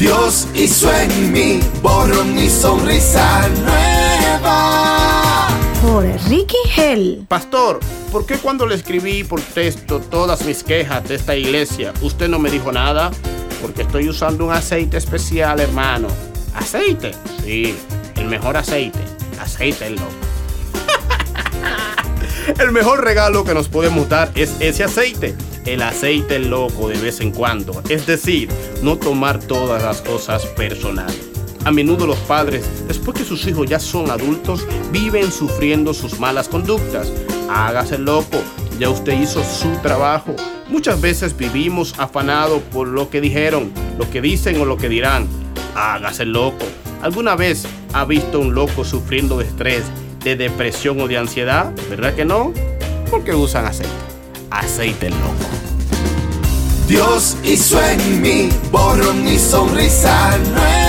Dios hizo en mí borrón y sonrisa nueva. Por Ricky Hell. Pastor, ¿por qué cuando le escribí por texto todas mis quejas de esta iglesia, usted no me dijo nada? Porque estoy usando un aceite especial, hermano. ¿Aceite? Sí, el mejor aceite. Aceite el loco. el mejor regalo que nos podemos dar es ese aceite. El aceite loco de vez en cuando. Es decir, no tomar todas las cosas personales. A menudo los padres, después que sus hijos ya son adultos, viven sufriendo sus malas conductas. Hágase loco, ya usted hizo su trabajo. Muchas veces vivimos afanados por lo que dijeron, lo que dicen o lo que dirán. Hágase loco. ¿Alguna vez ha visto un loco sufriendo de estrés, de depresión o de ansiedad? ¿Verdad que no? Porque usan aceite. Aceite loco. Dios hizo en mí borrón y sonrisa nueva.